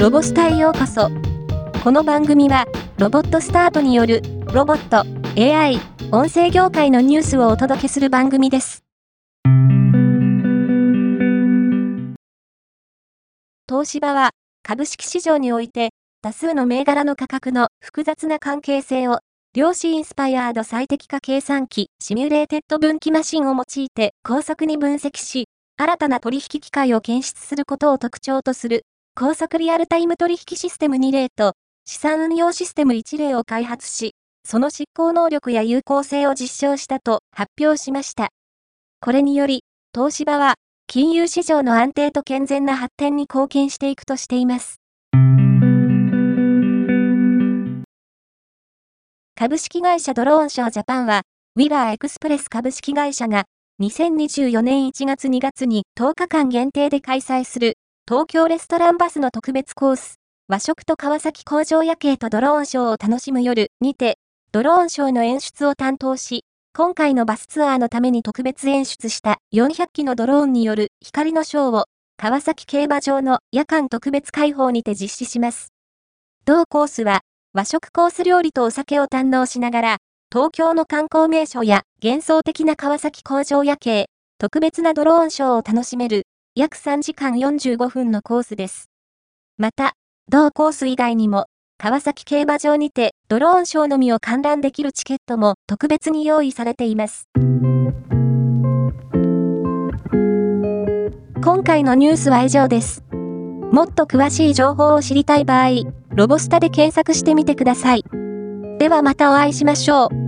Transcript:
ロボスタへようこそ。この番組は、ロボットスタートによる、ロボット、AI、音声業界のニュースをお届けする番組です。東芝は、株式市場において、多数の銘柄の価格の複雑な関係性を、量子インスパイアード最適化計算機、シミュレーテッド分岐マシンを用いて高速に分析し、新たな取引機会を検出することを特徴とする高速リアルタイム取引システム2例と資産運用システム1例を開発し、その執行能力や有効性を実証したと発表しました。これにより、東芝は金融市場の安定と健全な発展に貢献していくとしています。株式会社ドローンショージャパンは、ウィラーエクスプレス株式会社が2024年1月2月に10日間限定で開催する東京レストランバスの特別コース、和食と川崎工場夜景とドローンショーを楽しむ夜にて、ドローンショーの演出を担当し、今回のバスツアーのために特別演出した400機のドローンによる光のショーを、川崎競馬場の夜間特別開放にて実施します。同コースは、和食コース料理とお酒を堪能しながら、東京の観光名所や幻想的な川崎工場夜景、特別なドローンショーを楽しめる約3時間45分のコースです。また、同コース以外にも、川崎競馬場にてドローンショーのみを観覧できるチケットも特別に用意されています。今回のニュースは以上です。もっと詳しい情報を知りたい場合、ロボスタで検索してみてください。ではまたお会いしましょう。